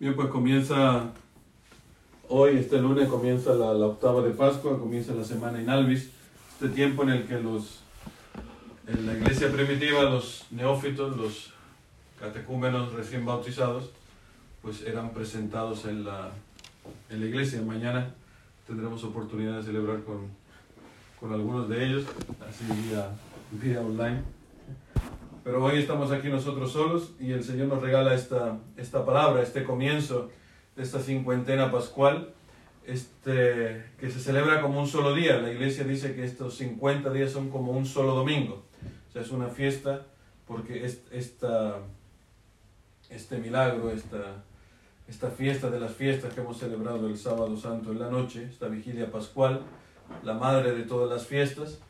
Bien, pues comienza hoy, este lunes, comienza la, la octava de Pascua, comienza la semana in Albis, este tiempo en el que los, en la iglesia primitiva, los neófitos, los catecúmenos recién bautizados, pues eran presentados en la, en la iglesia. Mañana tendremos oportunidad de celebrar con, con algunos de ellos, así vía, vía online. Pero hoy estamos aquí nosotros solos y el Señor nos regala esta, esta palabra, este comienzo de esta cincuentena pascual, este, que se celebra como un solo día. La iglesia dice que estos 50 días son como un solo domingo. O sea, es una fiesta porque es, esta, este milagro, esta, esta fiesta de las fiestas que hemos celebrado el sábado santo en la noche, esta vigilia pascual, la madre de todas las fiestas,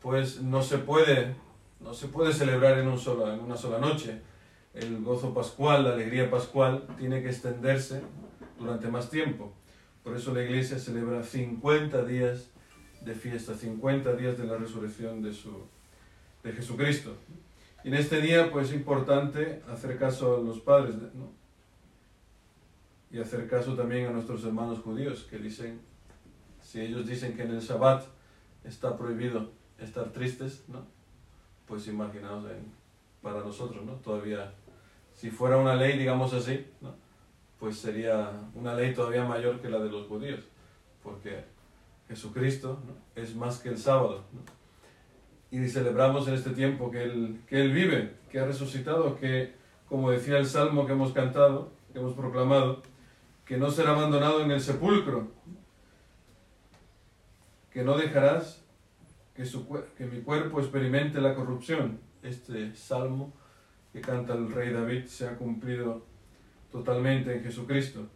pues no se puede, no se puede celebrar en, un solo, en una sola noche. El gozo pascual, la alegría pascual, tiene que extenderse durante más tiempo. Por eso la iglesia celebra 50 días de fiesta, 50 días de la resurrección de, su, de Jesucristo. Y en este día, pues es importante hacer caso a los padres, ¿no? Y hacer caso también a nuestros hermanos judíos, que dicen, si ellos dicen que en el Shabbat está prohibido estar tristes, ¿no? Pues imaginaos en, para nosotros, ¿no? Todavía, si fuera una ley, digamos así, ¿no? Pues sería una ley todavía mayor que la de los judíos, porque Jesucristo ¿no? es más que el sábado. Y celebramos en este tiempo que él, que él vive, que ha resucitado, que, como decía el salmo que hemos cantado, que hemos proclamado, que no será abandonado en el sepulcro, que no dejarás que, su, que mi cuerpo experimente la corrupción. Este salmo que canta el rey David se ha cumplido totalmente en Jesucristo.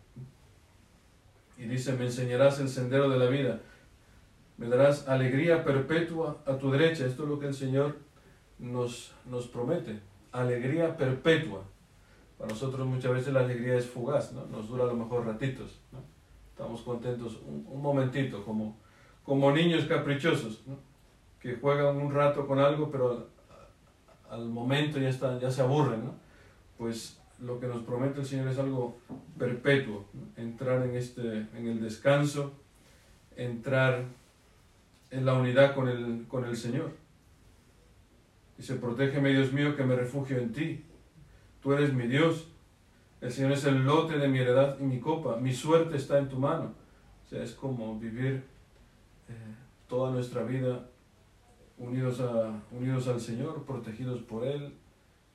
Y dice, me enseñarás el sendero de la vida, me darás alegría perpetua a tu derecha. Esto es lo que el Señor nos, nos promete, alegría perpetua. Para nosotros muchas veces la alegría es fugaz, ¿no? nos dura a lo mejor ratitos. Estamos contentos un, un momentito, como, como niños caprichosos. Que juegan un rato con algo, pero al, momento ya, está, ya se aburren. Pues lo que nos promete el Señor es algo perpetuo, entrar en, este, en el descanso, entrar en la unidad con el, con el Señor. Dice, protégeme Dios mío que me refugio en ti, tú eres mi Dios, el Señor es el lote de mi heredad y mi copa, mi suerte está en tu mano. O sea, es como vivir eh, toda nuestra vida unidos, a, unidos al Señor, protegidos por Él,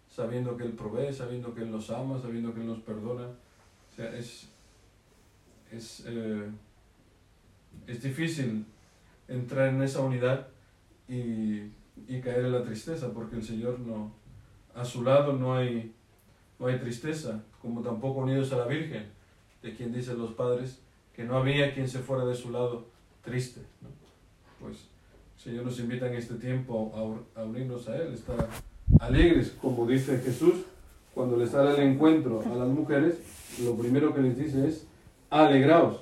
sabiendo que Él provee, sabiendo que Él nos ama, sabiendo que Él nos perdona. O sea, es, es, eh, es difícil entrar en esa unidad y, y, caer en la tristeza, porque el Señor no, a su lado no hay, no hay tristeza, como tampoco unidos a la Virgen, de quien dicen los padres que no había quien se fuera de su lado triste. Pues Señor nos invita en este tiempo a, unirnos a Él, estar alegres, como dice Jesús, cuando les sale el encuentro a las mujeres, lo primero que les dice es, alegraos.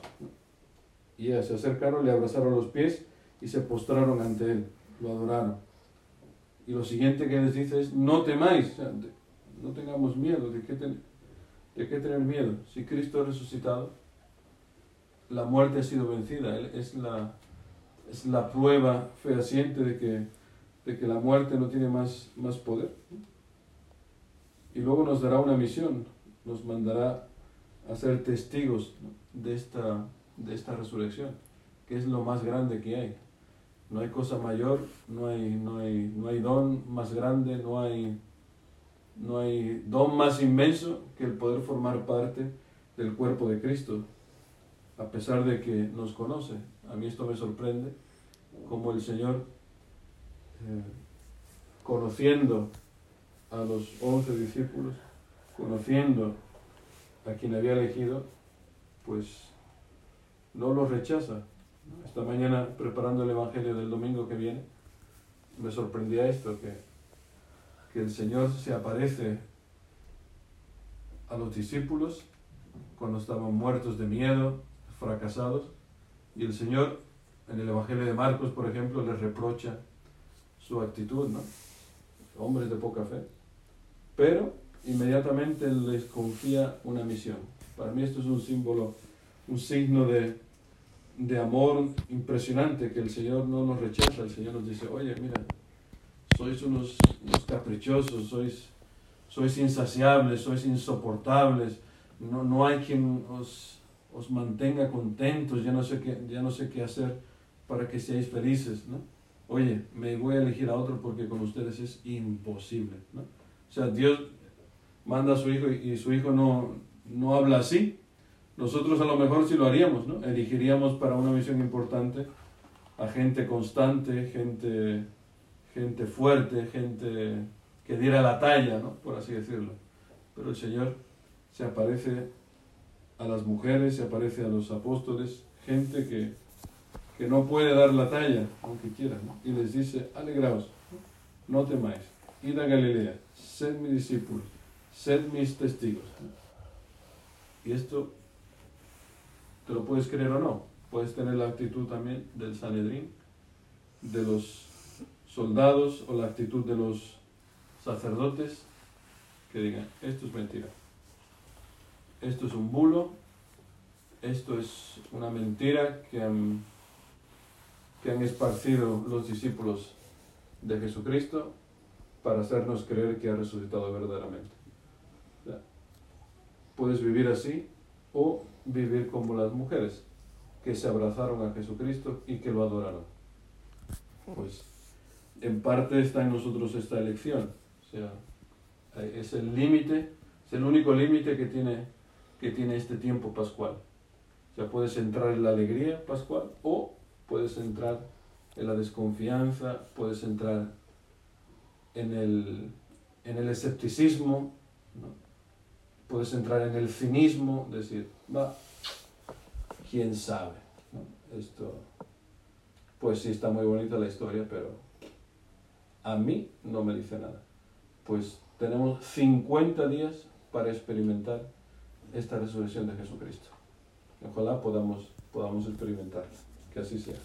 Y ellas se acercaron, le abrazaron los pies y se postraron ante Él, lo adoraron. Y lo siguiente que les dice es, no temáis, no tengamos miedo, ¿de qué, de qué tener miedo? Si Cristo ha resucitado, la muerte ha sido vencida, Él es la es la prueba fehaciente de que, de que la muerte no tiene más, más poder. Y luego nos dará una misión, nos mandará a ser testigos de esta, de esta resurrección, que es lo más grande que hay. No hay cosa mayor, no hay, no hay, no hay don más grande, no hay, no hay don más inmenso que el poder formar parte del cuerpo de Cristo, a pesar de que nos conoce. A mí esto me sorprende, como el Señor, eh, conociendo a los once discípulos, conociendo a quien había elegido, pues no los rechaza. Esta mañana, preparando el Evangelio del domingo que viene, me sorprendía esto, que, que el Señor se aparece a los discípulos cuando estaban muertos de miedo, fracasados, y el Señor en el Evangelio de Marcos, por ejemplo, les reprocha su actitud, ¿no? Hombres de poca fe. Pero inmediatamente les confía una misión. Para mí esto es un símbolo, un signo de, de amor impresionante, que el Señor no nos rechaza, el Señor nos dice, oye, mira, sois unos, unos caprichosos, sois, sois insaciables, sois insoportables, no, no hay quien os, os mantenga contentos, ya no, sé qué, ya no sé qué hacer para que seáis felices, ¿no? Oye, me voy a elegir a otro porque con ustedes es imposible, ¿no? O sea, Dios manda a su hijo y, su hijo no, no habla así. Nosotros a lo mejor sí lo haríamos, ¿no? Elegiríamos para una misión importante a gente constante, gente, gente fuerte, gente que diera la talla, ¿no? Por así decirlo. Pero el Señor se aparece a las mujeres, se aparece a los apóstoles, gente que, que no puede dar la talla, aunque quiera, y les dice, alegraos, no temáis, id a Galilea, sed mis discípulos, sed mis testigos. Y esto te lo puedes creer o no, puedes tener la actitud también del Sanedrín, de los soldados o la actitud de los sacerdotes que digan, esto es mentira esto es un bulo, esto es una mentira que han, que han esparcido los discípulos de Jesucristo para hacernos creer que ha resucitado verdaderamente. Puedes vivir así o vivir como las mujeres que se abrazaron a Jesucristo y que lo adoraron. Pues en parte está en nosotros esta elección. O sea, es el límite, es el único límite que tiene que tiene este tiempo pascual. O sea, puedes entrar en la alegría pascual o puedes entrar en la desconfianza, puedes entrar en el, en el escepticismo, puedes entrar en el cinismo, decir, va, quién sabe. Esto, pues sí está muy bonita la historia, pero a mí no me dice nada. Pues tenemos 50 días para experimentar esta resurrección de Jesucristo. Ojalá podamos, podamos experimentarla. Que así sea.